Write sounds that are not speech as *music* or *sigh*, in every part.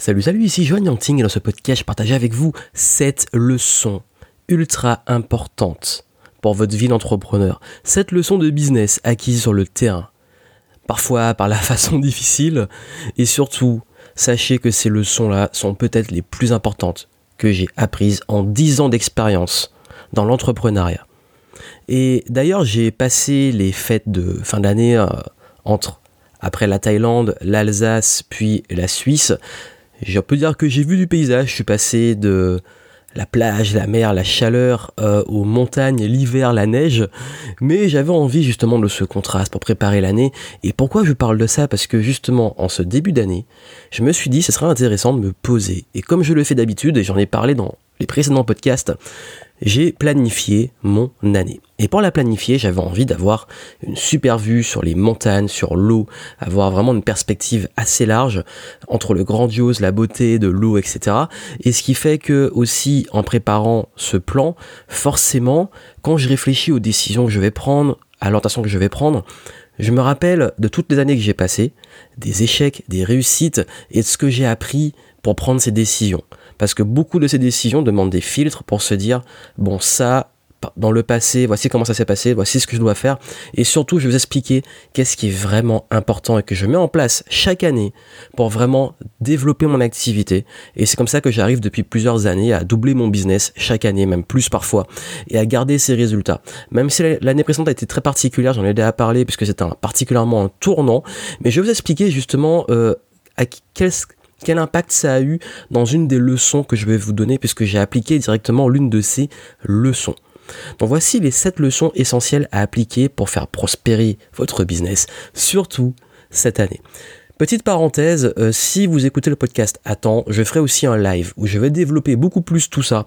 Salut, salut, ici Joanne Yanting et dans ce podcast, je partage avec vous cette leçon ultra importante pour votre vie d'entrepreneur. Cette leçon de business acquise sur le terrain, parfois par la *laughs* façon difficile, et surtout, sachez que ces leçons-là sont peut-être les plus importantes que j'ai apprises en 10 ans d'expérience dans l'entrepreneuriat. Et d'ailleurs, j'ai passé les fêtes de fin d'année euh, entre après la Thaïlande, l'Alsace, puis la Suisse. Je peux dire que j'ai vu du paysage, je suis passé de la plage, la mer, la chaleur, euh, aux montagnes, l'hiver, la neige, mais j'avais envie justement de ce contraste pour préparer l'année. Et pourquoi je parle de ça? Parce que justement, en ce début d'année, je me suis dit, ce serait intéressant de me poser. Et comme je le fais d'habitude, et j'en ai parlé dans les précédents podcasts, j'ai planifié mon année. Et pour la planifier, j'avais envie d'avoir une super vue sur les montagnes, sur l'eau, avoir vraiment une perspective assez large entre le grandiose, la beauté de l'eau, etc. Et ce qui fait que aussi en préparant ce plan, forcément, quand je réfléchis aux décisions que je vais prendre, à l'orientation que je vais prendre, je me rappelle de toutes les années que j'ai passées, des échecs, des réussites et de ce que j'ai appris pour prendre ces décisions. Parce que beaucoup de ces décisions demandent des filtres pour se dire, bon ça, dans le passé, voici comment ça s'est passé, voici ce que je dois faire. Et surtout, je vais vous expliquer qu'est-ce qui est vraiment important et que je mets en place chaque année pour vraiment développer mon activité. Et c'est comme ça que j'arrive depuis plusieurs années à doubler mon business chaque année, même plus parfois, et à garder ces résultats. Même si l'année précédente a été très particulière, j'en ai déjà parlé puisque c'était particulièrement un tournant, mais je vais vous expliquer justement euh, à quel quel impact ça a eu dans une des leçons que je vais vous donner puisque j'ai appliqué directement l'une de ces leçons. Donc voici les 7 leçons essentielles à appliquer pour faire prospérer votre business, surtout cette année. Petite parenthèse, euh, si vous écoutez le podcast à temps, je ferai aussi un live où je vais développer beaucoup plus tout ça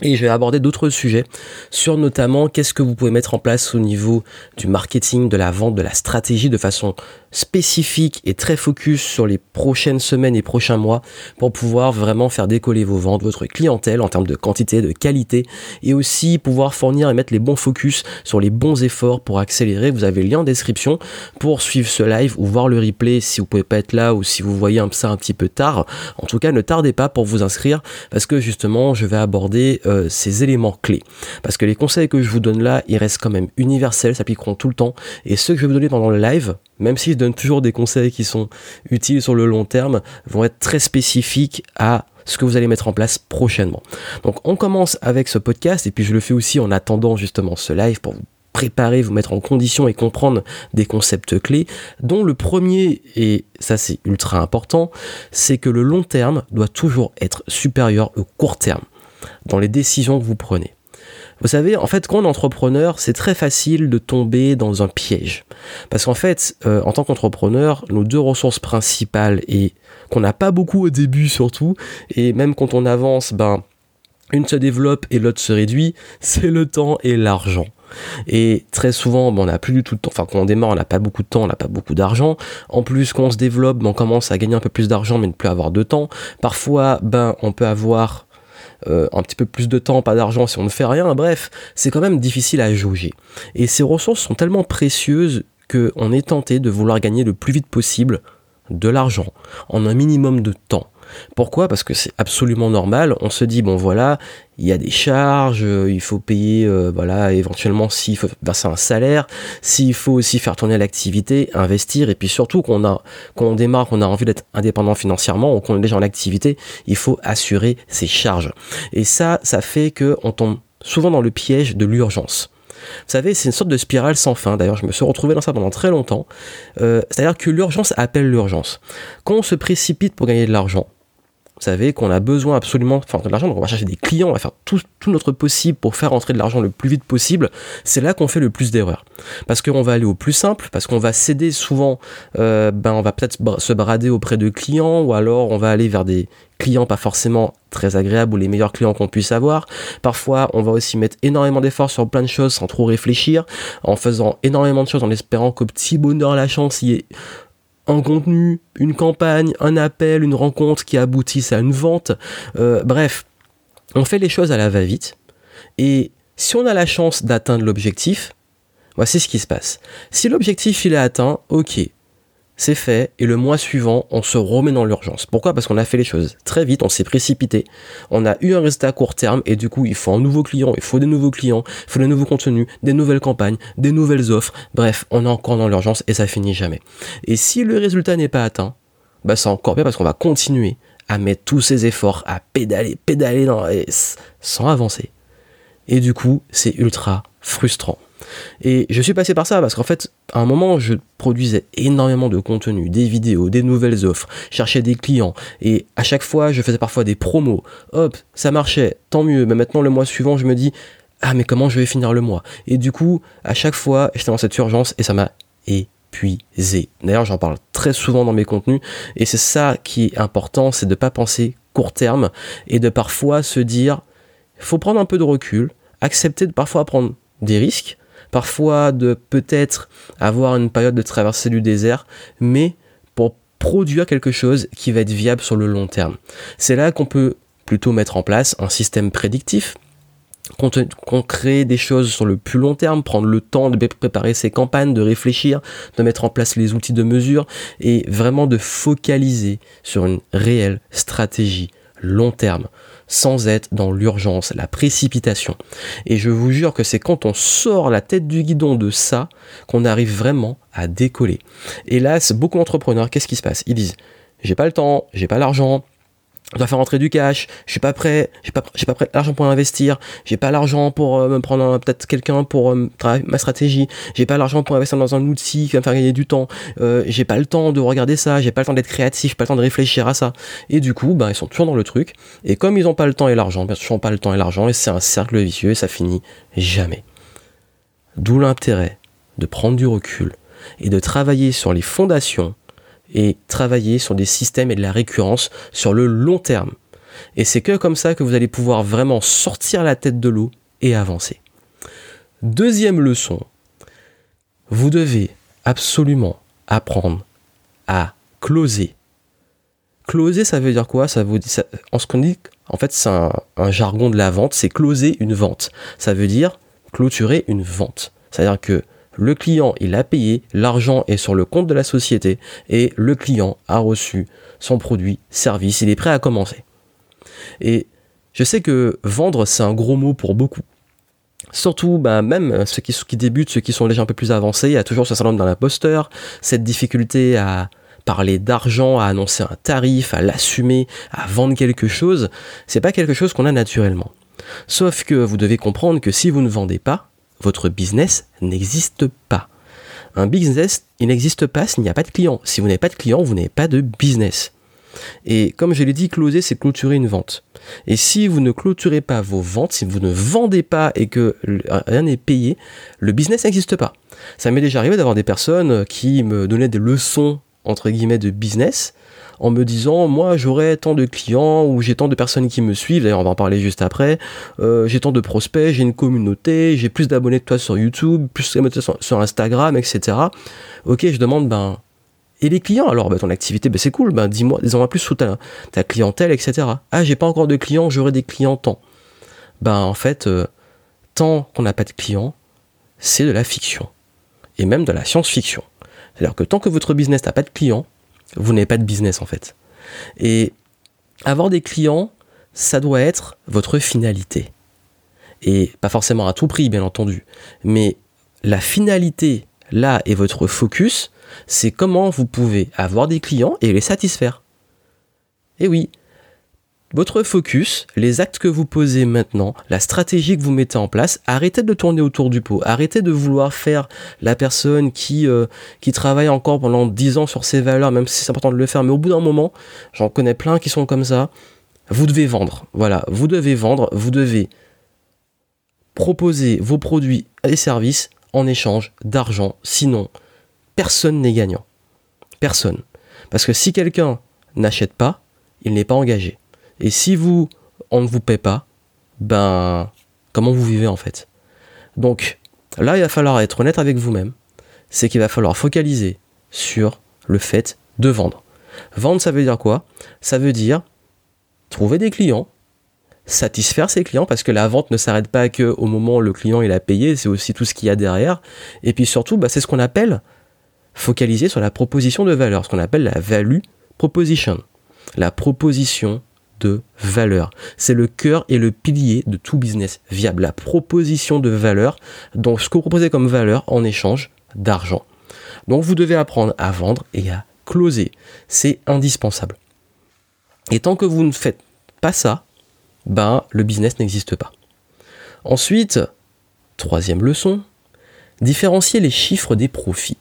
et je vais aborder d'autres sujets sur notamment qu'est-ce que vous pouvez mettre en place au niveau du marketing, de la vente, de la stratégie de façon spécifique et très focus sur les prochaines semaines et prochains mois pour pouvoir vraiment faire décoller vos ventes, votre clientèle en termes de quantité, de qualité et aussi pouvoir fournir et mettre les bons focus sur les bons efforts pour accélérer. Vous avez le lien en description pour suivre ce live ou voir le replay si vous pouvez pas être là ou si vous voyez ça un petit peu tard. En tout cas, ne tardez pas pour vous inscrire parce que justement, je vais aborder euh, ces éléments clés. Parce que les conseils que je vous donne là, ils restent quand même universels, s'appliqueront tout le temps et ceux que je vais vous donner pendant le live, même si je donne toujours des conseils qui sont utiles sur le long terme, vont être très spécifiques à ce que vous allez mettre en place prochainement. Donc on commence avec ce podcast et puis je le fais aussi en attendant justement ce live pour vous préparer, vous mettre en condition et comprendre des concepts clés, dont le premier, et ça c'est ultra important, c'est que le long terme doit toujours être supérieur au court terme dans les décisions que vous prenez. Vous savez, en fait, quand on est entrepreneur, c'est très facile de tomber dans un piège. Parce qu'en fait, euh, en tant qu'entrepreneur, nos deux ressources principales, et qu'on n'a pas beaucoup au début surtout, et même quand on avance, ben, une se développe et l'autre se réduit, *laughs* c'est le temps et l'argent. Et très souvent, ben, on n'a plus du tout de temps. Enfin, quand on démarre, on n'a pas beaucoup de temps, on n'a pas beaucoup d'argent. En plus, quand on se développe, ben, on commence à gagner un peu plus d'argent, mais ne plus avoir de temps. Parfois, ben, on peut avoir euh, un petit peu plus de temps, pas d'argent si on ne fait rien, bref, c'est quand même difficile à jauger. Et ces ressources sont tellement précieuses qu'on est tenté de vouloir gagner le plus vite possible de l'argent en un minimum de temps. Pourquoi? Parce que c'est absolument normal. On se dit bon voilà, il y a des charges, euh, il faut payer, euh, voilà, éventuellement s'il faut verser un salaire, s'il faut aussi faire tourner l'activité, investir, et puis surtout qu'on a, quand démarre, qu'on a envie d'être indépendant financièrement ou qu'on est déjà en activité, il faut assurer ses charges. Et ça, ça fait que on tombe souvent dans le piège de l'urgence. Vous savez, c'est une sorte de spirale sans fin. D'ailleurs, je me suis retrouvé dans ça pendant très longtemps. Euh, c'est-à-dire que l'urgence appelle l'urgence. Quand on se précipite pour gagner de l'argent, vous savez qu'on a besoin absolument de l'argent, donc on va chercher des clients, on va faire tout, notre possible pour faire entrer de l'argent le plus vite possible. C'est là qu'on fait le plus d'erreurs. Parce qu'on va aller au plus simple, parce qu'on va céder souvent, euh, ben on va peut-être se brader auprès de clients, ou alors on va aller vers des clients pas forcément très agréables ou les meilleurs clients qu'on puisse avoir. Parfois, on va aussi mettre énormément d'efforts sur plein de choses sans trop réfléchir, en faisant énormément de choses en espérant qu'au petit bonheur la chance y ait un contenu, une campagne, un appel, une rencontre qui aboutisse à une vente. Euh, bref, on fait les choses à la va-vite. Et si on a la chance d'atteindre l'objectif, voici ce qui se passe. Si l'objectif il est atteint, ok, c'est fait, et le mois suivant, on se remet dans l'urgence. Pourquoi? Parce qu'on a fait les choses très vite, on s'est précipité, on a eu un résultat à court terme, et du coup, il faut un nouveau client, il faut des nouveaux clients, il faut des nouveaux contenus, des nouvelles campagnes, des nouvelles offres, bref, on est encore dans l'urgence, et ça finit jamais. Et si le résultat n'est pas atteint, bah c'est encore bien parce qu'on va continuer à mettre tous ces efforts, à pédaler, pédaler sans avancer. Et du coup, c'est ultra frustrant. Et je suis passé par ça parce qu'en fait, à un moment, je produisais énormément de contenu, des vidéos, des nouvelles offres, cherchais des clients, et à chaque fois, je faisais parfois des promos. Hop, ça marchait, tant mieux. Mais maintenant, le mois suivant, je me dis, ah, mais comment je vais finir le mois? Et du coup, à chaque fois, j'étais dans cette urgence et ça m'a épuisé. D'ailleurs, j'en parle très souvent dans mes contenus, et c'est ça qui est important, c'est de ne pas penser court terme et de parfois se dire, faut prendre un peu de recul, accepter de parfois prendre des risques, parfois de peut-être avoir une période de traversée du désert, mais pour produire quelque chose qui va être viable sur le long terme. C'est là qu'on peut plutôt mettre en place un système prédictif, qu'on crée des choses sur le plus long terme, prendre le temps de préparer ses campagnes, de réfléchir, de mettre en place les outils de mesure et vraiment de focaliser sur une réelle stratégie long terme sans être dans l'urgence, la précipitation. Et je vous jure que c'est quand on sort la tête du guidon de ça qu'on arrive vraiment à décoller. Là, beaucoup d'entrepreneurs, qu'est-ce qui se passe? Ils disent, j'ai pas le temps, j'ai pas l'argent, je dois faire rentrer du cash, je suis pas prêt, j'ai pas, j'ai pas prêt l'argent pour investir, j'ai pas l'argent pour euh, me prendre peut-être quelqu'un pour euh, travailler ma stratégie, j'ai pas l'argent pour investir dans un outil qui va me faire gagner du temps, euh, j'ai pas le temps de regarder ça, j'ai pas le temps d'être créatif, j'ai pas le temps de réfléchir à ça. Et du coup, bah, ils sont toujours dans le truc, et comme ils ont pas le temps et l'argent, bien sûr, ils ont pas le temps et l'argent, et c'est un cercle vicieux, et ça finit jamais. D'où l'intérêt de prendre du recul et de travailler sur les fondations et travailler sur des systèmes et de la récurrence sur le long terme. Et c'est que comme ça que vous allez pouvoir vraiment sortir la tête de l'eau et avancer. Deuxième leçon, vous devez absolument apprendre à closer. Closer, ça veut dire quoi? Ça veut dire, en ce qu'on dit, en fait, c'est un, un, jargon de la vente, c'est closer une vente. Ça veut dire clôturer une vente. C'est-à-dire que le client, il a payé, l'argent est sur le compte de la société et le client a reçu son produit, service, il est prêt à commencer. Et je sais que vendre, c'est un gros mot pour beaucoup. Surtout, bah, même ceux qui, qui, débutent, ceux qui sont déjà un peu plus avancés, il y a toujours ce syndrome d'un imposteur, cette difficulté à parler d'argent, à annoncer un tarif, à l'assumer, à vendre quelque chose. C'est pas quelque chose qu'on a naturellement. Sauf que vous devez comprendre que si vous ne vendez pas, votre business n'existe pas. Un business, il n'existe pas s'il n'y a pas de client. Si vous n'avez pas de client, vous n'avez pas de business. Et comme je l'ai dit, closer, c'est clôturer une vente. Et si vous ne clôturez pas vos ventes, si vous ne vendez pas et que rien n'est payé, le business n'existe pas. Ça m'est déjà arrivé d'avoir des personnes qui me donnaient des leçons, entre guillemets, de business, en me disant moi j'aurai tant de clients ou j'ai tant de personnes qui me suivent, d'ailleurs on va en parler juste après, euh, j'ai tant de prospects, j'ai une communauté, j'ai plus d'abonnés que toi sur YouTube, plus sur, Instagram, etc. Ok, je demande ben et les clients alors ben, ton activité ben, c'est cool, ben dis-moi, dis-moi plus sur ta, ta clientèle, etc. Ah j'ai pas encore de clients, j'aurai des clients tant. Ben en fait, euh, tant qu'on n'a pas de clients, c'est de la fiction. Et même de la science-fiction. C'est-à-dire que tant que votre business n'a pas de clients, vous n'avez pas de business en fait. Et avoir des clients, ça doit être votre finalité. Et pas forcément à tout prix, bien entendu. Mais la finalité, là, et votre focus, c'est comment vous pouvez avoir des clients et les satisfaire. Et oui, votre focus, les actes que vous posez maintenant, la stratégie que vous mettez en place, arrêtez de tourner autour du pot. Arrêtez de vouloir faire la personne qui, euh, travaille encore pendant 10 ans sur ses valeurs, même si c'est important de le faire. Mais au bout d'un moment, j'en connais plein qui sont comme ça. Vous devez vendre. Voilà, vous devez vendre, vous devez proposer vos produits et services en échange d'argent. Sinon, personne n'est gagnant. Personne. Parce que si quelqu'un n'achète pas, il n'est pas engagé. Et si vous, on ne vous paie pas, ben, comment vous vivez en fait? Donc, là, il va falloir être honnête avec vous-même. C'est qu'il va falloir focaliser sur le fait de vendre. Vendre, ça veut dire quoi? Ça veut dire trouver des clients, satisfaire ses clients, parce que la vente ne s'arrête pas que au moment où le client il a payé, c'est aussi tout ce qu'il y a derrière. Et puis surtout, bah, c'est ce qu'on appelle focaliser sur la proposition de valeur, ce qu'on appelle la value proposition. La proposition de valeur. C'est le cœur et le pilier de tout business viable. La proposition de valeur, donc ce que vous proposez comme valeur en échange d'argent. Donc vous devez apprendre à vendre et à closer. C'est indispensable. Et tant que vous ne faites pas ça, ben le business n'existe pas. Ensuite, troisième leçon, différencier les chiffres des profits.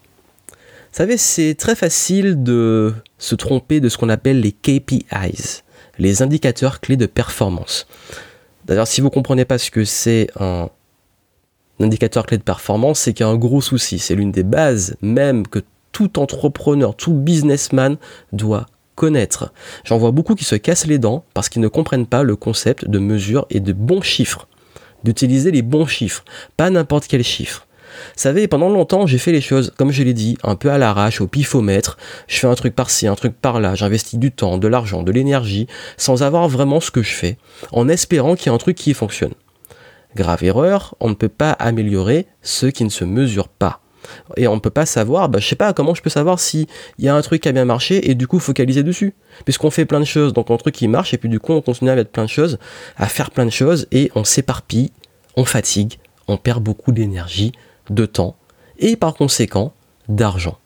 Vous savez, c'est très facile de se tromper de ce qu'on appelle les KPIs, les indicateurs clés de performance. D'ailleurs, si vous ne comprenez pas ce que c'est un indicateur clé de performance, c'est qu'il y a un gros souci. C'est l'une des bases même que tout entrepreneur, tout businessman doit connaître. J'en vois beaucoup qui se cassent les dents parce qu'ils ne comprennent pas le concept de mesure et de bons chiffres. D'utiliser les bons chiffres, pas n'importe quel chiffre. Savez, pendant longtemps, j'ai fait les choses, comme je l'ai dit, un peu à l'arrache, au pifomètre. Je fais un truc par-ci, un truc par-là. J'investis du temps, de l'argent, de l'énergie, sans avoir vraiment ce que je fais, en espérant qu'il y ait un truc qui fonctionne. Grave erreur, on ne peut pas améliorer ce qui ne se mesure pas. Et on ne peut pas savoir, bah, je sais pas comment je peux savoir s'il y a un truc qui a bien marché et du coup focaliser dessus. Puisqu'on fait plein de choses, donc un truc qui marche et puis du coup on continue à mettre plein de choses, à faire plein de choses et on s'éparpille, on fatigue, on perd beaucoup d'énergie, de temps et par conséquent d'argent.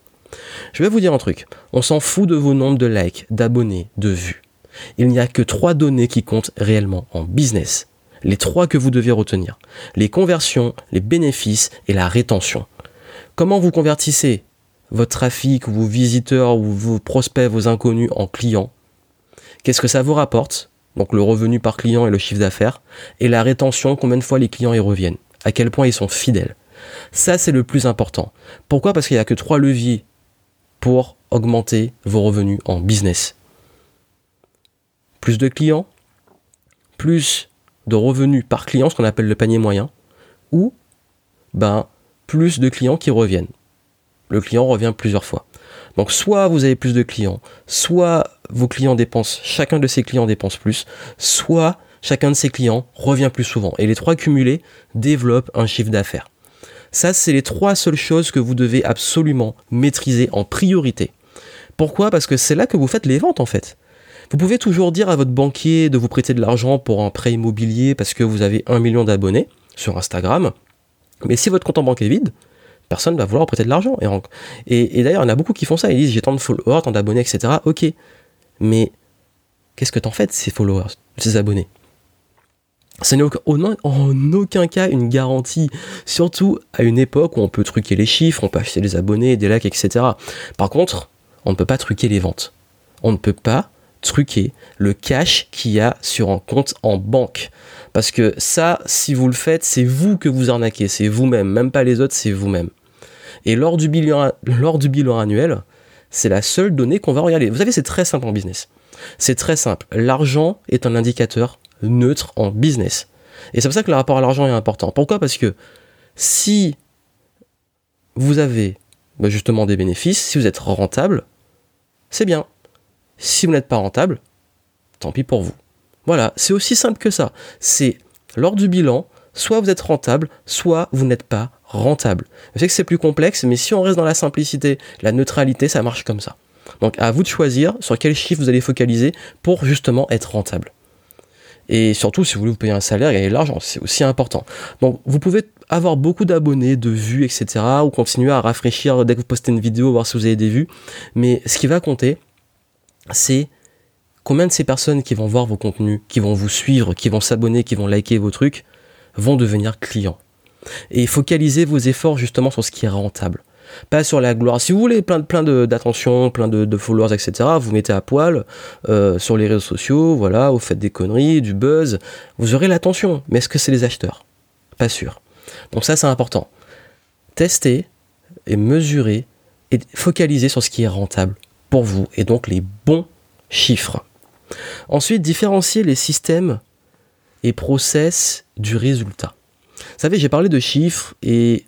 Je vais vous dire un truc, on s'en fout de vos nombres de likes, d'abonnés, de vues. Il n'y a que trois données qui comptent réellement en business. Les trois que vous devez retenir. Les conversions, les bénéfices et la rétention. Comment vous convertissez votre trafic, vos visiteurs ou vos prospects, vos inconnus en clients? Qu'est-ce que ça vous rapporte? Donc le revenu par client et le chiffre d'affaires. Et la rétention, combien de fois les clients y reviennent? À quel point ils sont fidèles? Ça, c'est le plus important. Pourquoi? Parce qu'il n'y a que trois leviers pour augmenter vos revenus en business. Plus de clients, plus de revenus par client, ce qu'on appelle le panier moyen, ou ben, plus de clients qui reviennent. Le client revient plusieurs fois. Donc soit vous avez plus de clients, soit vos clients dépensent, chacun de ces clients dépense plus, soit chacun de ces clients revient plus souvent. Et les trois cumulés développent un chiffre d'affaires. Ça, c'est les trois seules choses que vous devez absolument maîtriser en priorité. Pourquoi? Parce que c'est là que vous faites les ventes en fait. Vous pouvez toujours dire à votre banquier de vous prêter de l'argent pour un prêt immobilier parce que vous avez un million d'abonnés sur Instagram. Mais si votre compte en banque est vide, personne ne va vouloir prêter de l'argent. Et, d'ailleurs, il y en a beaucoup qui font ça. Ils disent j'ai tant de followers, tant d'abonnés, etc. Ok. Mais qu'est-ce que t'en fais ces followers, ces abonnés? Ce n'est en aucun cas une garantie, surtout à une époque où on peut truquer les chiffres, on peut acheter des abonnés, des likes, etc. Par contre, on ne peut pas truquer les ventes. On ne peut pas truquer le cash qu'il y a sur un compte en banque. Parce que ça, si vous le faites, c'est vous que vous arnaquez, c'est vous-même, même pas les autres, c'est vous-même. Et lors du bilan, lors du bilan annuel, c'est la seule donnée qu'on va regarder. Vous savez, c'est très simple en business. C'est très simple. L'argent est un indicateur neutre en business. Et c'est pour ça que le rapport à l'argent est important. Pourquoi? Parce que si vous avez bah, justement des bénéfices, si vous êtes rentable, c'est bien. Si vous n'êtes pas rentable, tant pis pour vous. Voilà, c'est aussi simple que ça. C'est lors du bilan, soit vous êtes rentable, soit vous n'êtes pas rentable. Je sais que c'est plus complexe, mais si on reste dans la simplicité, la neutralité, ça marche comme ça. Donc à vous de choisir sur quel chiffre vous allez focaliser pour justement être rentable. Et surtout, si vous voulez vous payer un salaire, gagner de l'argent, c'est aussi important. Donc, vous pouvez avoir beaucoup d'abonnés, de vues, etc. ou continuer à rafraîchir dès que vous postez une vidéo, voir si vous avez des vues. Mais ce qui va compter, c'est combien de ces personnes qui vont voir vos contenus, qui vont vous suivre, qui vont s'abonner, qui vont liker vos trucs, vont devenir clients. Et focalisez vos efforts justement sur ce qui est rentable pas sur la gloire. Si vous voulez plein, plein d'attention, plein de, followers, etc., vous mettez à poil euh, sur les réseaux sociaux, voilà, vous faites des conneries, du buzz, vous aurez l'attention. Mais est-ce que c'est les acheteurs? Pas sûr. Donc ça, c'est important. Tester et mesurer et focaliser sur ce qui est rentable pour vous et donc les bons chiffres. Ensuite, différencier les systèmes et process du résultat. Vous savez, j'ai parlé de chiffres et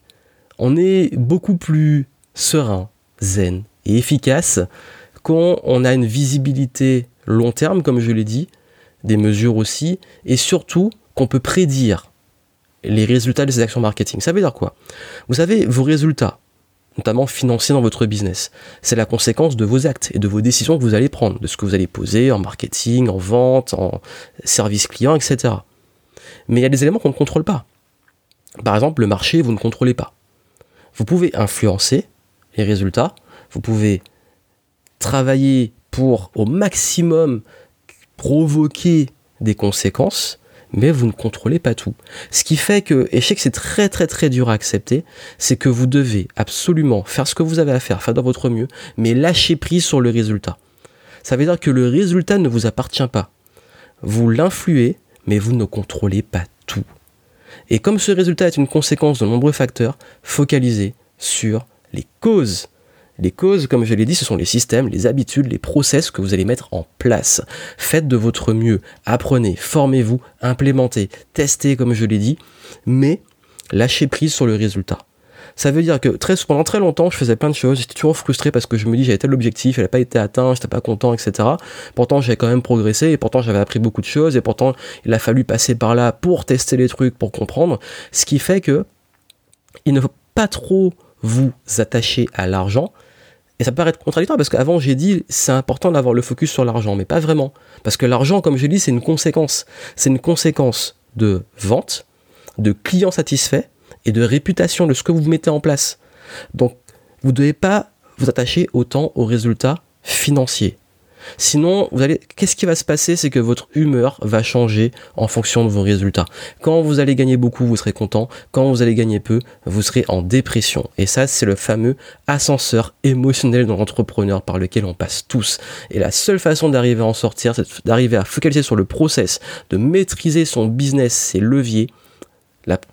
on est beaucoup plus serein, zen et efficace quand on a une visibilité long terme, comme je l'ai dit, des mesures aussi, et surtout qu'on peut prédire les résultats de ces actions marketing. Ça veut dire quoi? Vous savez, vos résultats, notamment financiers dans votre business. C'est la conséquence de vos actes et de vos décisions que vous allez prendre, de ce que vous allez poser en marketing, en vente, en service client, etc. Mais il y a des éléments qu'on ne contrôle pas. Par exemple, le marché, vous ne contrôlez pas. Vous pouvez influencer les résultats, vous pouvez travailler pour au maximum provoquer des conséquences, mais vous ne contrôlez pas tout. Ce qui fait que, et je sais que c'est très très très dur à accepter, c'est que vous devez absolument faire ce que vous avez à faire, faire de votre mieux, mais lâcher prise sur le résultat. Ça veut dire que le résultat ne vous appartient pas. Vous l'influez, mais vous ne contrôlez pas tout. Et comme ce résultat est une conséquence de nombreux facteurs, focalisez sur les causes les causes, comme je l'ai dit, ce sont les systèmes, les habitudes, les process que vous allez mettre en place. Faites de votre mieux, apprenez, formez-vous, implémentez, testez, comme je l'ai dit, mais lâchez prise sur le résultat. Ça veut dire que pendant très longtemps, je faisais plein de choses, j'étais toujours frustré parce que je me dis j'avais tel objectif, il n'a pas été atteint, j'étais pas content, etc. Pourtant, j'avais quand même progressé et pourtant, j'avais appris beaucoup de choses et pourtant, il a fallu passer par là pour tester les trucs, pour comprendre. Ce qui fait que il ne faut pas trop vous attacher à l'argent, et ça peut paraître contradictoire parce qu'avant j'ai dit c'est important d'avoir le focus sur l'argent, mais pas vraiment. Parce que l'argent, comme je dis, c'est une conséquence. C'est une conséquence de vente, de clients satisfaits et de réputation de ce que vous mettez en place. Donc vous ne devez pas vous attacher autant aux résultats financiers. Sinon, qu'est-ce qui va se passer? C'est que votre humeur va changer en fonction de vos résultats. Quand vous allez gagner beaucoup, vous serez content. Quand vous allez gagner peu, vous serez en dépression. Et ça, c'est le fameux ascenseur émotionnel dans l'entrepreneur par lequel on passe tous. Et la seule façon d'arriver à en sortir, c'est d'arriver à focaliser sur le process, de maîtriser son business, ses leviers,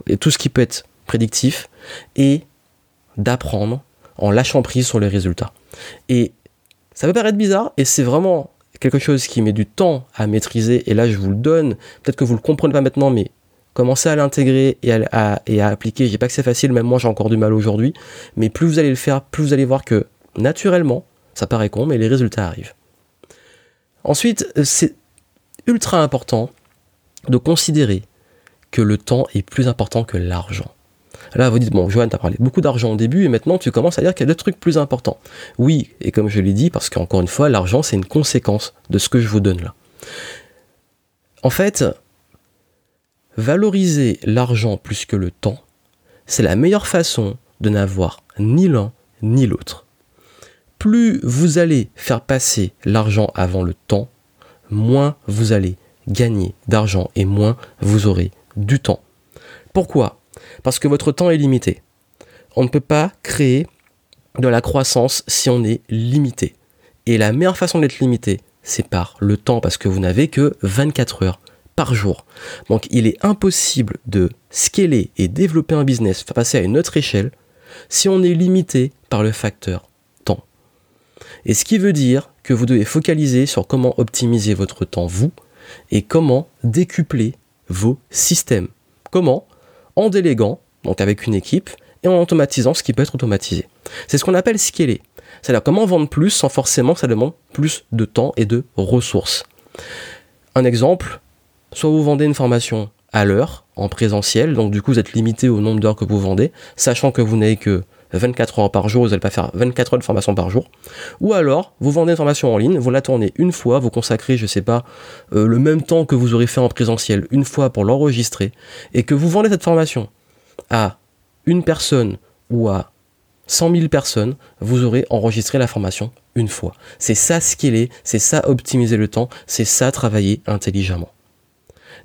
et tout ce qui peut être prédictif, et d'apprendre en lâchant prise sur les résultats. Et ça peut paraître bizarre et c'est vraiment quelque chose qui met du temps à maîtriser et là je vous le donne. Peut-être que vous le comprenez pas maintenant mais commencez à l'intégrer et à, et à appliquer. Dis pas que c'est facile, même moi j'ai encore du mal aujourd'hui, mais plus vous allez le faire, plus vous allez voir que naturellement, ça paraît con, mais les résultats arrivent. Ensuite, c'est ultra important de considérer que le temps est plus important que l'argent. Là, vous dites, bon, Johan, tu parlé beaucoup d'argent au début et maintenant tu commences à dire qu'il y a d'autres trucs plus importants. Oui, et comme je l'ai dit, parce qu'encore une fois, l'argent, c'est une conséquence de ce que je vous donne là. En fait, valoriser l'argent plus que le temps, c'est la meilleure façon de n'avoir ni l'un ni l'autre. Plus vous allez faire passer l'argent avant le temps, moins vous allez gagner d'argent et moins vous aurez du temps. Pourquoi? Parce que votre temps est limité. On ne peut pas créer de la croissance si on est limité. Et la meilleure façon d'être limité, c'est par le temps, parce que vous n'avez que 24 heures par jour. Donc il est impossible de scaler et développer un business, passer à une autre échelle, si on est limité par le facteur temps. Et ce qui veut dire que vous devez focaliser sur comment optimiser votre temps, vous, et comment décupler vos systèmes. Comment en déléguant, donc avec une équipe, et en automatisant ce qui peut être automatisé. C'est ce qu'on appelle scaler. C'est-à-dire comment vendre plus sans forcément que ça demande plus de temps et de ressources. Un exemple, soit vous vendez une formation à l'heure, en présentiel, donc du coup vous êtes limité au nombre d'heures que vous vendez, sachant que vous n'avez que 24 heures par jour, vous n'allez pas faire 24 heures de formation par jour. Ou alors, vous vendez une formation en ligne, vous la tournez une fois, vous consacrez, je sais pas, euh, le même temps que vous aurez fait en présentiel, une fois pour l'enregistrer, et que vous vendez cette formation à une personne ou à 100 000 personnes, vous aurez enregistré la formation une fois. C'est ça est, c'est ça optimiser le temps, c'est ça travailler intelligemment.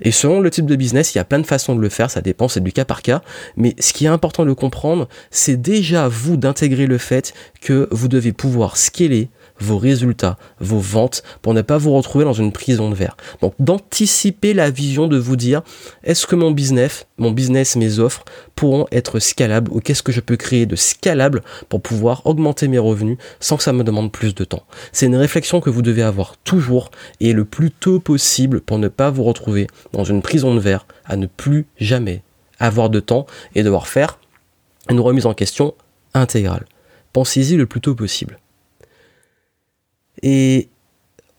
Et selon le type de business, il y a plein de façons de le faire, ça dépend, c'est du cas par cas. Mais ce qui est important de comprendre, c'est déjà vous d'intégrer le fait que vous devez pouvoir scaler vos résultats, vos ventes, pour ne pas vous retrouver dans une prison de verre. Donc d'anticiper la vision de vous dire, est-ce que mon business, mon business, mes offres pourront être scalables ou qu'est-ce que je peux créer de scalable pour pouvoir augmenter mes revenus sans que ça me demande plus de temps? C'est une réflexion que vous devez avoir toujours et le plus tôt possible pour ne pas vous retrouver dans une prison de verre à ne plus jamais avoir de temps et devoir faire une remise en question intégrale. Pensez-y le plus tôt possible. Et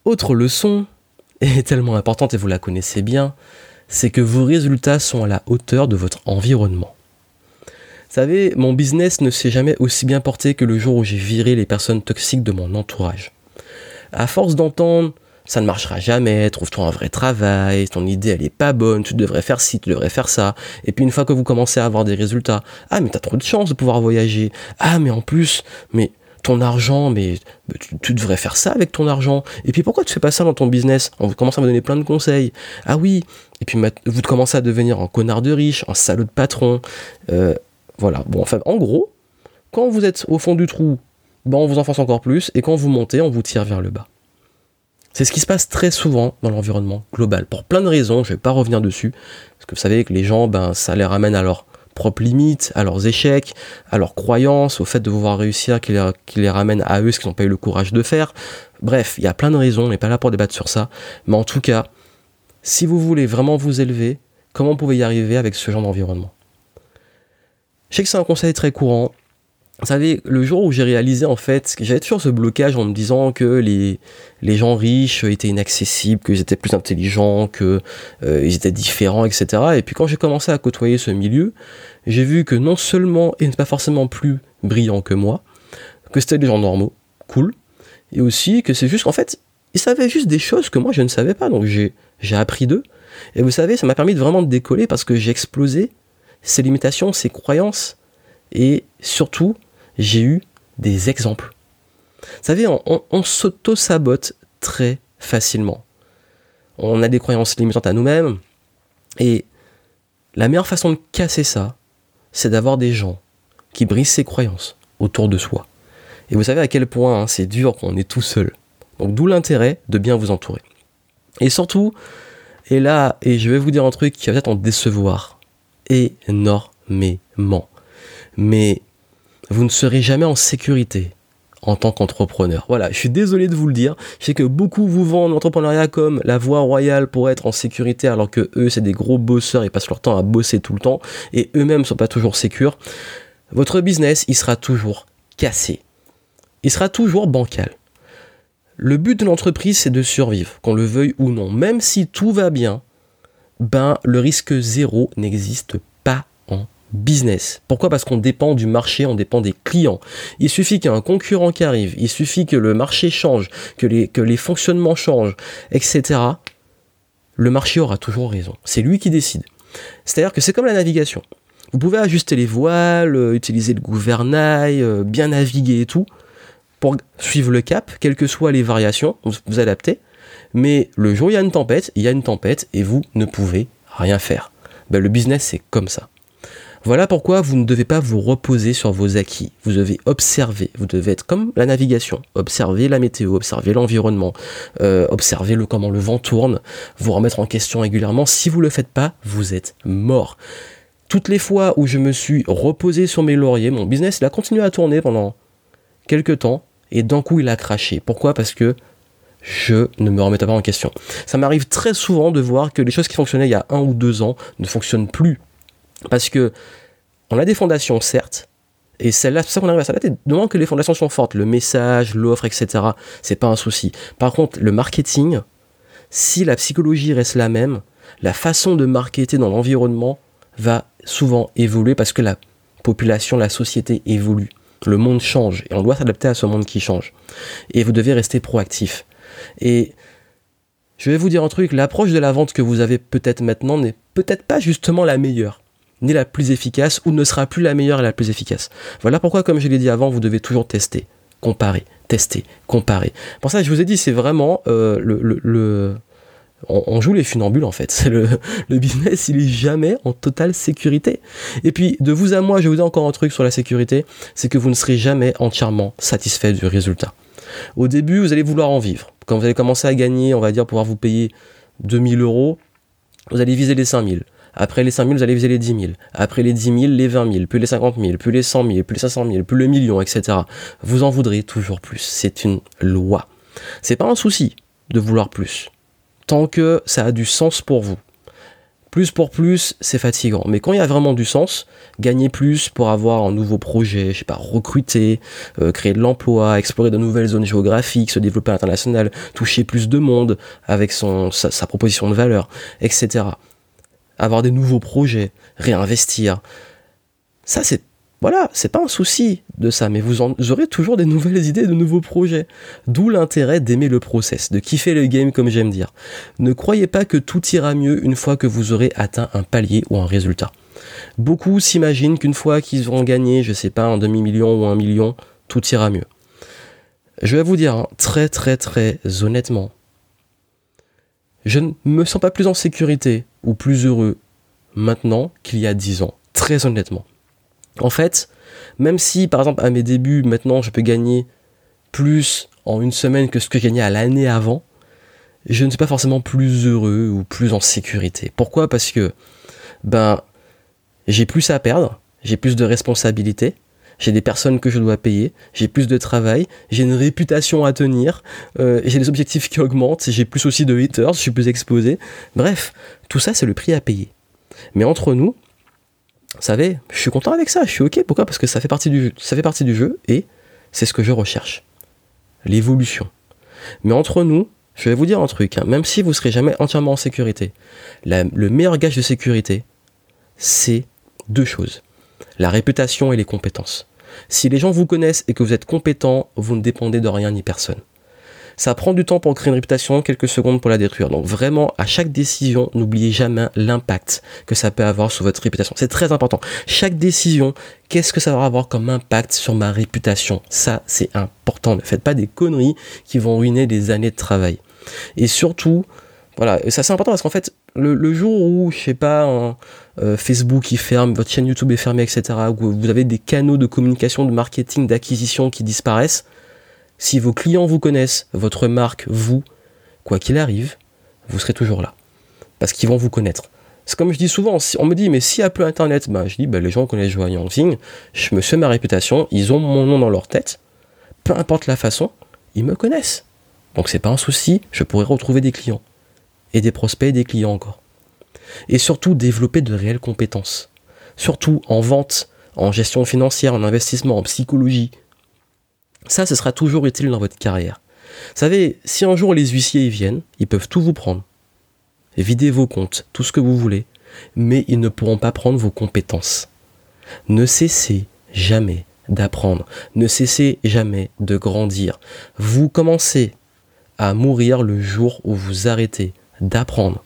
autre leçon, *laughs* et tellement importante et vous la connaissez bien, c'est que vos résultats sont à la hauteur de votre environnement. savez, mon business ne s'est jamais aussi bien porté que le jour où j'ai viré les personnes toxiques de mon entourage. À force d'entendre ça ne marchera jamais, trouve-toi un vrai travail, ton idée elle est pas bonne, tu devrais faire ci, tu devrais faire ça. Et puis une fois que vous commencez à avoir des résultats, ah mais t'as trop de chance de pouvoir voyager. Ah mais en plus, mais ton argent, mais tu, devrais faire ça avec ton argent. Et puis pourquoi tu fais pas ça dans ton business? On commence à me donner plein de conseils. Ah oui. Et puis vous commencez à devenir un connard de riche, un salaud de patron. Euh, voilà. Bon, enfin, en gros, quand vous êtes au fond du trou, ben on vous enfonce encore plus, et quand vous montez, on vous tire vers le bas. C'est ce qui se passe très souvent dans l'environnement global, pour plein de raisons, je vais pas revenir dessus, parce que vous savez que les gens, ben, ça les ramène à leurs propres limites, à leurs échecs, à leurs croyances, au fait de pouvoir réussir qui les, ramène à eux ce qu'ils n'ont pas eu le courage de faire. Bref, il y a plein de raisons, on n'est pas là pour débattre sur ça, mais en tout cas, si vous voulez vraiment vous élever, comment vous pouvez y arriver avec ce genre d'environnement? Je sais que c'est un conseil très courant, vous savez, le jour où j'ai réalisé en fait, j'avais toujours ce blocage en me disant que les, les gens riches étaient inaccessibles, qu'ils étaient plus intelligents, qu'ils euh, étaient différents, etc. Et puis quand j'ai commencé à côtoyer ce milieu, j'ai vu que non seulement ils n'étaient pas forcément plus brillants que moi, que c'était des gens normaux, cool, et aussi que c'est juste qu'en fait, ils savaient juste des choses que moi je ne savais pas, donc j'ai, appris d'eux. Et vous savez, ça m'a permis de vraiment de décoller parce que j'ai explosé ces limitations, ces croyances, et surtout, j'ai eu des exemples. Vous savez, on, s'auto-sabote très facilement. On a des croyances limitantes à nous-mêmes. Et la meilleure façon de casser ça, c'est d'avoir des gens qui brisent ces croyances autour de soi. Et vous savez à quel point hein, c'est dur quand on est tout seul. Donc d'où l'intérêt de bien vous entourer. Et surtout, et là, et je vais vous dire un truc qui va peut-être en décevoir énormément. Mais vous ne serez jamais en sécurité en tant qu'entrepreneur. Voilà, je suis désolé de vous le dire. Je sais que beaucoup vous vendent l'entrepreneuriat comme la voie royale pour être en sécurité, alors que eux, c'est des gros bosseurs, ils passent leur temps à bosser tout le temps, et eux-mêmes ne sont pas toujours sécures. Votre business, il sera toujours cassé. Il sera toujours bancal. Le but de l'entreprise, c'est de survivre, qu'on le veuille ou non. Même si tout va bien, ben, le risque zéro n'existe pas business. Pourquoi? Parce qu'on dépend du marché, on dépend des clients. Il suffit qu'il y ait un concurrent qui arrive, il suffit que le marché change, que les, que les fonctionnements changent, etc. Le marché aura toujours raison. C'est lui qui décide. C'est-à-dire que c'est comme la navigation. Vous pouvez ajuster les voiles, euh, utiliser le gouvernail, euh, bien naviguer et tout, pour suivre le cap, quelles que soient les variations, vous vous adaptez. Mais le jour où il y a une tempête, il y a une tempête et vous ne pouvez rien faire. Ben, le business, c'est comme ça. Voilà pourquoi vous ne devez pas vous reposer sur vos acquis. Vous devez observer. Vous devez être comme la navigation. Observer la météo, observer l'environnement, euh, observer le, comment le vent tourne, vous remettre en question régulièrement. Si vous ne le faites pas, vous êtes mort. Toutes les fois où je me suis reposé sur mes lauriers, mon business il a continué à tourner pendant quelques temps et d'un coup il a craché. Pourquoi? Parce que je ne me remettais pas en question. Ça m'arrive très souvent de voir que les choses qui fonctionnaient il y a un ou deux ans ne fonctionnent plus parce que on a des fondations, certes, et celle-là, c'est ça qu'on arrive à. Du moment que les fondations sont fortes, le message, l'offre, etc., c'est pas un souci. Par contre, le marketing, si la psychologie reste la même, la façon de marketer dans l'environnement va souvent évoluer parce que la population, la société évolue. Le monde change et on doit s'adapter à ce monde qui change. Et vous devez rester proactif. Et je vais vous dire un truc, l'approche de la vente que vous avez peut-être maintenant n'est peut-être pas justement la meilleure ni la plus efficace ou ne sera plus la meilleure et la plus efficace. Voilà pourquoi, comme je l'ai dit avant, vous devez toujours tester, comparer, tester, comparer. Pour ça, je vous ai dit, c'est vraiment euh, le, on, joue les funambules en fait. *laughs* Le, business, il est jamais en totale sécurité. Et puis, de vous à moi, je vous dire encore un truc sur la sécurité, c'est que vous ne serez jamais entièrement satisfait du résultat. Au début, vous allez vouloir en vivre. Quand vous allez commencer à gagner, on va dire, pouvoir vous payer 2000 euros, vous allez viser les 5000. Après les 5 000, vous allez viser les 10 000. Après les 10 000, les 20 000, puis les 50 000, puis les 100 000, puis les 500 000, puis le million, etc. Vous en voudrez toujours plus. C'est une loi. C'est pas un souci de vouloir plus. Tant que ça a du sens pour vous. Plus pour plus, c'est fatigant. Mais quand il y a vraiment du sens, gagner plus pour avoir un nouveau projet, je sais pas, recruter, euh, créer de l'emploi, explorer de nouvelles zones géographiques, se développer à l'international, toucher plus de monde avec sa proposition de valeur, etc avoir des nouveaux projets, réinvestir. Ça, c'est Voilà, c'est pas un souci de ça, mais vous, aurez toujours des *laughs* nouvelles idées, de nouveaux projets. D'où l'intérêt d'aimer le process, de kiffer le game comme j'aime dire. Ne croyez pas que tout ira mieux une fois que vous aurez atteint un palier ou un résultat. Beaucoup s'imaginent qu'une fois qu'ils auront gagné, je sais pas, un demi-million ou un million, tout ira mieux. Je vais vous dire hein, très très très honnêtement, je ne me sens pas plus en sécurité plus heureux maintenant qu'il y a dix ans, très honnêtement. En fait, même si par exemple à mes débuts, maintenant je peux gagner plus en une semaine que ce que je gagnais à l'année avant, je ne suis pas forcément plus heureux ou plus en sécurité. Pourquoi? Parce que ben j'ai plus à perdre, j'ai plus de responsabilités, j'ai des personnes que je dois payer, j'ai plus de travail, j'ai une réputation à tenir, euh, j'ai des objectifs qui augmentent, j'ai plus aussi de haters, je suis plus exposé. Bref, tout ça c'est le prix à payer. Mais entre nous, vous savez, je suis content avec ça, je suis ok. Pourquoi? Parce que ça fait partie du jeu, ça fait partie du jeu et c'est ce que je recherche. L'évolution. Mais entre nous, je vais vous dire un truc, hein. même si vous serez jamais entièrement en sécurité, le meilleur gage de sécurité, c'est deux choses. La réputation et les compétences. Si les gens vous connaissent et que vous êtes compétent, vous ne dépendez de rien ni personne. Ça prend du temps pour créer une réputation, quelques secondes pour la détruire. Donc vraiment, à chaque décision, n'oubliez jamais l'impact que ça peut avoir sur votre réputation. C'est très important. Chaque décision, qu'est-ce que ça va avoir comme impact sur ma réputation? Ça, c'est important. Ne faites pas des conneries qui vont ruiner des années de travail. Et surtout, voilà, ça c'est important parce qu'en fait, le, jour où, je sais pas, euh, Facebook qui ferme, votre chaîne YouTube est fermée, etc., où vous avez des canaux de communication, de marketing, d'acquisition qui disparaissent, si vos clients vous connaissent, votre marque, vous, quoi qu'il arrive, vous serez toujours là. Parce qu'ils vont vous connaître. C'est comme je dis souvent, on me dit, mais s'il n'y a plus Internet, bah, je dis, bah, les gens connaissent Joa Yangzing, je me fais ma réputation, ils ont mon nom dans leur tête, peu importe la façon, ils me connaissent. Donc c'est pas un souci, je pourrais retrouver des clients. Et des prospects et des clients encore. Et surtout développer de réelles compétences. Surtout en vente, en gestion financière, en investissement, en psychologie, ça, ce sera toujours utile dans votre carrière. Vous savez, si un jour les huissiers y viennent, ils peuvent tout vous prendre. Vider vos comptes, tout ce que vous voulez, mais ils ne pourront pas prendre vos compétences. Ne cessez jamais d'apprendre, ne cessez jamais de grandir. Vous commencez à mourir le jour où vous arrêtez d'apprendre.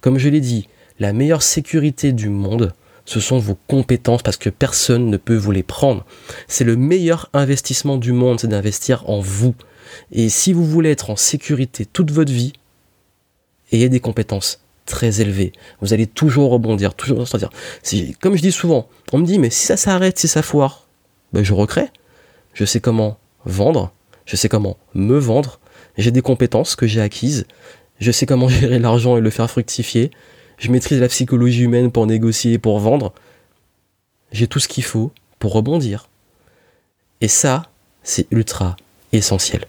Comme je l'ai dit, la meilleure sécurité du monde, ce sont vos compétences parce que personne ne peut vous les prendre. C'est le meilleur investissement du monde, c'est d'investir en vous. Et si vous voulez être en sécurité toute votre vie, ayez des compétences très élevées. Vous allez toujours rebondir, toujours sortir. Comme je dis souvent, on me dit, mais si ça s'arrête, si ça foire, ben je recrée. Je sais comment vendre, je sais comment me vendre, j'ai des compétences que j'ai acquises, je sais comment *laughs* gérer l'argent et le faire fructifier, je maîtrise la psychologie humaine pour négocier, pour vendre. J'ai tout ce qu'il faut pour rebondir. Et ça, c'est ultra essentiel.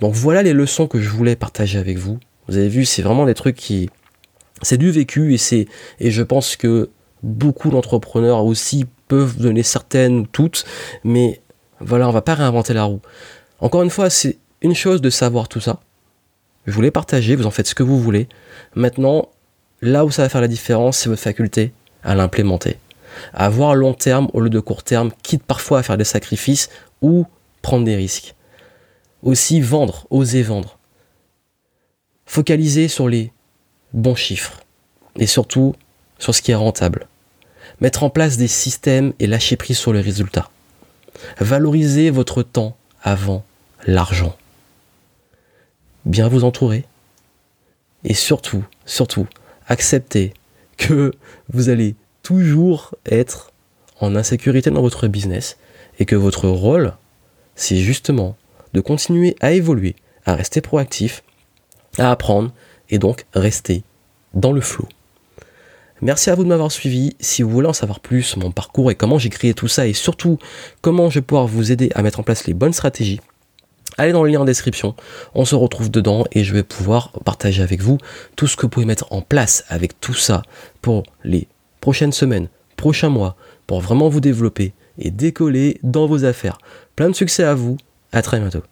Donc voilà les leçons que je voulais partager avec vous. Vous avez vu, c'est vraiment des trucs qui... C'est du vécu et c'est... Et je pense que beaucoup d'entrepreneurs aussi peuvent donner certaines, toutes, mais voilà, on va pas réinventer la roue. Encore une fois, c'est une chose de savoir tout ça. Je voulais partager, vous en faites ce que vous voulez. Maintenant, Là où ça va faire la différence, c'est votre faculté à l'implémenter. À voir long terme au lieu de court terme, quitte parfois à faire des sacrifices ou prendre des risques. Aussi vendre, oser vendre. Focaliser sur les bons chiffres et surtout sur ce qui est rentable. Mettre en place des systèmes et lâcher prise sur les résultats. Valoriser votre temps avant l'argent. Bien vous entourer. Et surtout, surtout, acceptez que vous allez toujours être en insécurité dans votre business et que votre rôle, c'est justement de continuer à évoluer, à rester proactif, à apprendre et donc rester dans le flot. Merci à vous de m'avoir suivi. Si vous voulez en savoir plus sur mon parcours et comment j'ai créé tout ça et surtout comment je vais pouvoir vous aider à mettre en place les bonnes stratégies, allez dans le lien en description, on se retrouve dedans et je vais pouvoir partager avec vous tout ce que vous pouvez mettre en place avec tout ça pour les prochaines semaines, prochains mois, pour vraiment vous développer et décoller dans vos affaires. Plein de succès à vous, à très bientôt.